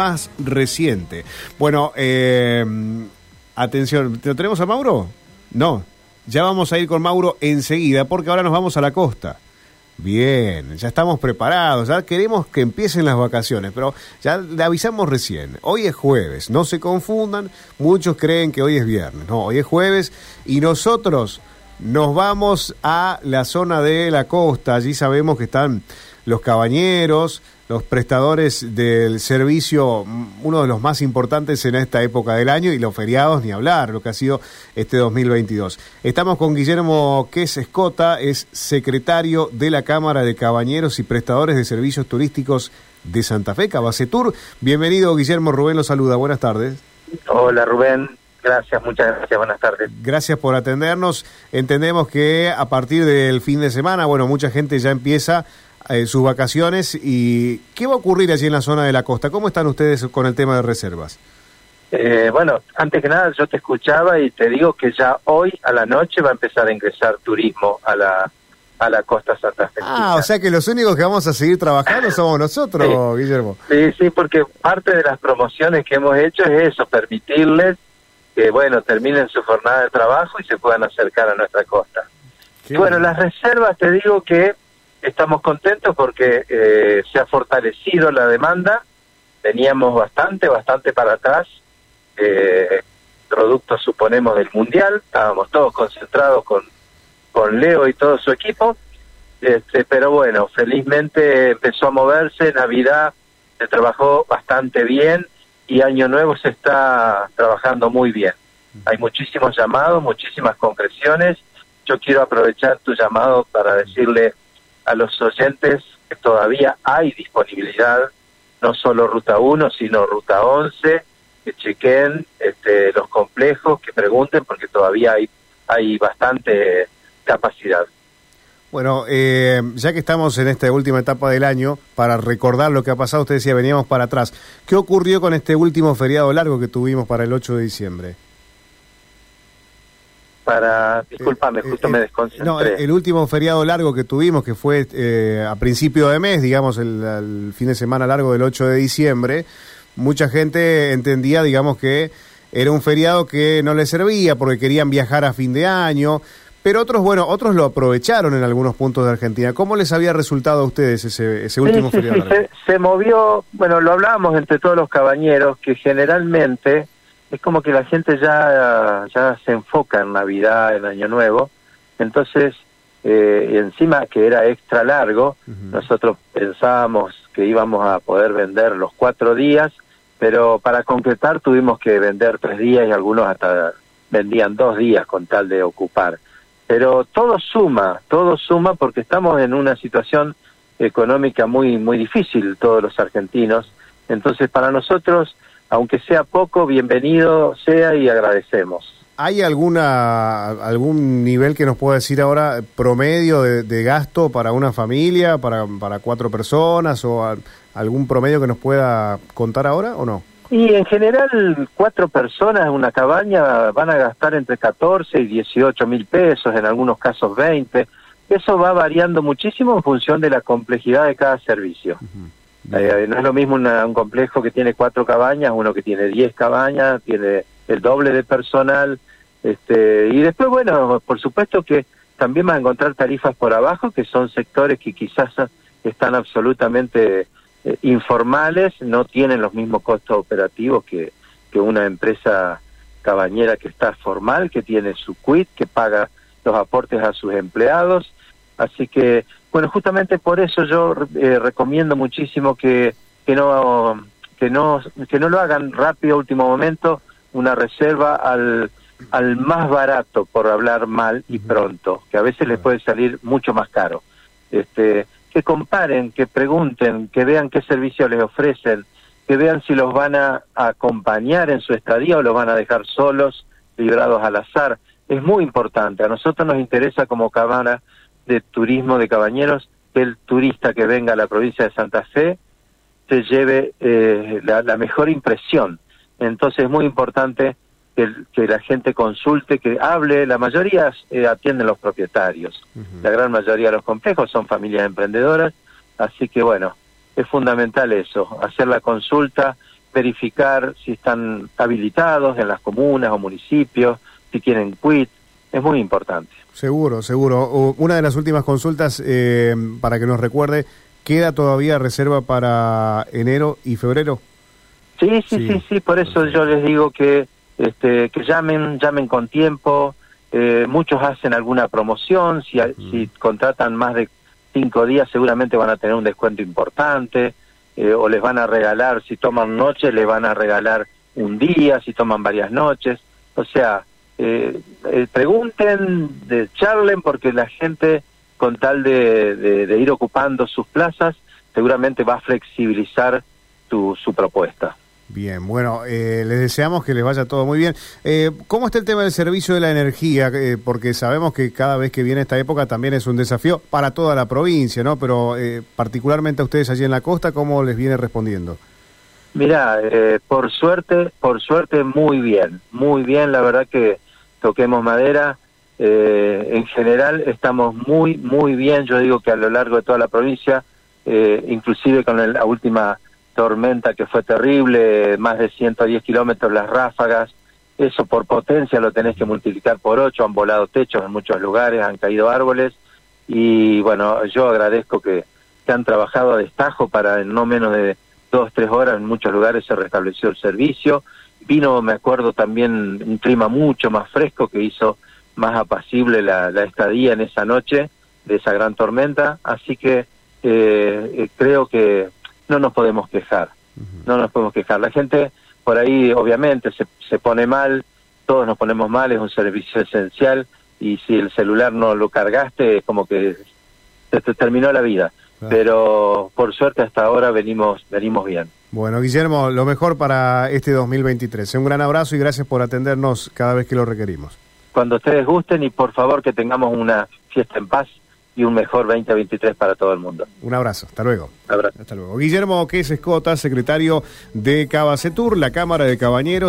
más reciente. Bueno, eh, atención, ¿lo tenemos a Mauro? No, ya vamos a ir con Mauro enseguida porque ahora nos vamos a la costa. Bien, ya estamos preparados, ya queremos que empiecen las vacaciones, pero ya le avisamos recién. Hoy es jueves, no se confundan, muchos creen que hoy es viernes, no, hoy es jueves y nosotros nos vamos a la zona de la costa, allí sabemos que están los cabañeros, los prestadores del servicio, uno de los más importantes en esta época del año, y los feriados, ni hablar, lo que ha sido este 2022. Estamos con Guillermo Ques Escota, es secretario de la Cámara de Cabañeros y Prestadores de Servicios Turísticos de Santa Fe, Cabacetur. Bienvenido, Guillermo. Rubén lo saluda. Buenas tardes. Hola, Rubén. Gracias, muchas gracias, buenas tardes. Gracias por atendernos. Entendemos que a partir del fin de semana, bueno, mucha gente ya empieza eh, sus vacaciones y ¿qué va a ocurrir allí en la zona de la costa? ¿Cómo están ustedes con el tema de reservas? Eh, bueno, antes que nada yo te escuchaba y te digo que ya hoy a la noche va a empezar a ingresar turismo a la a la costa Santa Fe. Ah, o sea que los únicos que vamos a seguir trabajando somos nosotros, Guillermo. Sí, sí, porque parte de las promociones que hemos hecho es eso, permitirles que, bueno, terminen su jornada de trabajo y se puedan acercar a nuestra costa. y bueno, las reservas, te digo que estamos contentos porque eh, se ha fortalecido la demanda, teníamos bastante, bastante para atrás, eh, productos suponemos del Mundial, estábamos todos concentrados con, con Leo y todo su equipo, este, pero bueno, felizmente empezó a moverse, Navidad se trabajó bastante bien y Año Nuevo se está trabajando muy bien. Hay muchísimos llamados, muchísimas concreciones. Yo quiero aprovechar tu llamado para decirle a los oyentes que todavía hay disponibilidad, no solo Ruta 1, sino Ruta 11, que chequen este, los complejos, que pregunten, porque todavía hay, hay bastante capacidad. Bueno, eh, ya que estamos en esta última etapa del año, para recordar lo que ha pasado, usted decía, veníamos para atrás. ¿Qué ocurrió con este último feriado largo que tuvimos para el 8 de diciembre? Para, discúlpame, eh, justo me eh, desconcentré. No, el último feriado largo que tuvimos, que fue eh, a principio de mes, digamos, el, fin de semana largo del 8 de diciembre, mucha gente entendía, digamos, que era un feriado que no les servía porque querían viajar a fin de año, pero otros, bueno, otros lo aprovecharon en algunos puntos de Argentina. ¿Cómo les había resultado a ustedes ese, ese último feriado? Se, se movió, bueno, lo hablábamos entre todos los cabañeros, que generalmente es como que la gente ya, ya se enfoca en Navidad, en Año Nuevo, entonces, eh, encima que era extra largo, nosotros pensábamos que íbamos a poder vender los cuatro días, pero para concretar tuvimos que vender tres días y algunos hasta vendían dos días con tal de ocupar. Pero todo suma, todo suma porque estamos en una situación económica muy, muy difícil todos los argentinos. Entonces, para nosotros aunque sea poco, bienvenido sea y agradecemos. ¿Hay alguna algún nivel que nos pueda decir ahora promedio de, gasto para una familia, para, para cuatro personas o algún promedio que nos pueda contar ahora o no? Y en general cuatro personas en una cabaña van a gastar entre 14 y 18 mil pesos, en algunos casos 20. Eso va variando muchísimo en función de la complejidad de cada servicio. Eh, no es lo mismo un complejo que tiene cuatro cabañas, uno que tiene diez cabañas, tiene el doble de personal. Este, y después, bueno, por supuesto que también va a encontrar tarifas por abajo, que son sectores que quizás están absolutamente eh, informales, no tienen los mismos costos operativos que, que una empresa cabañera que está formal, que tiene su quit, que paga los aportes a sus empleados. Así que bueno, justamente por eso yo eh, recomiendo muchísimo que, que, no, que, no, que no lo hagan rápido último momento, una reserva al, al más barato, por hablar mal y pronto, que a veces les puede salir mucho más caro. Este, que comparen, que pregunten, que vean qué servicio les ofrecen, que vean si los van a acompañar en su estadía o los van a dejar solos, librados al azar. Es muy importante. A nosotros nos interesa como cabana de turismo de cabañeros que el turista que venga a la provincia de Santa Fe se lleve eh, la, mejor impresión. Entonces es muy importante que, que, la gente consulte, que hable. La mayoría eh, atienden los propietarios. La gran mayoría de los complejos son familias emprendedoras. Así que bueno, es fundamental eso, hacer la consulta verificar si están habilitados en las comunas o municipios, si tienen quit, es muy importante. Seguro, seguro. Una de las últimas consultas, eh, para que nos recuerde, ¿queda todavía reserva para enero y febrero? Sí, sí, sí, sí, por eso yo les digo que, este, que llamen, llamen con tiempo. Eh, muchos hacen alguna promoción, si, si contratan más de cinco días seguramente van a tener un descuento importante, eh, o les van a regalar, si toman noche, les van a regalar un día, si toman varias noches. O sea, eh, eh, pregunten, de, charlen, porque la gente, con tal de, de, ir ocupando sus plazas, seguramente va a flexibilizar tu, su propuesta. Bien, bueno, eh, les deseamos que les vaya todo muy bien. Eh, ¿Cómo está el tema del servicio de la energía? Eh, porque sabemos que cada vez que viene esta época también es un desafío para toda la provincia, ¿no? Pero particularmente a ustedes allí en la costa, ¿cómo les viene respondiendo? Mira, por suerte, por suerte muy bien, muy bien, la verdad que toquemos madera. en general estamos muy, muy bien, yo digo que a lo largo de toda la provincia, inclusive con la última tormenta que fue terrible, más de 110 kilómetros las ráfagas, eso por potencia lo tenés que multiplicar por 8, han volado techos en muchos lugares, han caído árboles y bueno, yo agradezco que, que han trabajado a destajo para en no menos de dos, tres horas en muchos lugares se restableció el servicio. Vino, me acuerdo, también un clima mucho más fresco que hizo más apacible la, la estadía en esa noche de esa gran tormenta, así que eh, eh creo que no nos podemos quejar, no nos podemos quejar. La gente por ahí obviamente se, se pone mal, todos nos ponemos mal, es un servicio esencial y si el celular no lo cargaste es como que se te terminó la vida. Pero por suerte hasta ahora venimos, venimos bien. Bueno, Guillermo, lo mejor para este 2023. Un gran abrazo y gracias por atendernos cada vez que lo requerimos. Cuando ustedes gusten y por favor que tengamos una fiesta en paz y un mejor 2023 para todo el mundo. Un abrazo, hasta luego. Abrazo. Hasta luego. Guillermo Queses Escota, secretario de Cabacetur, la Cámara de Cabañeros.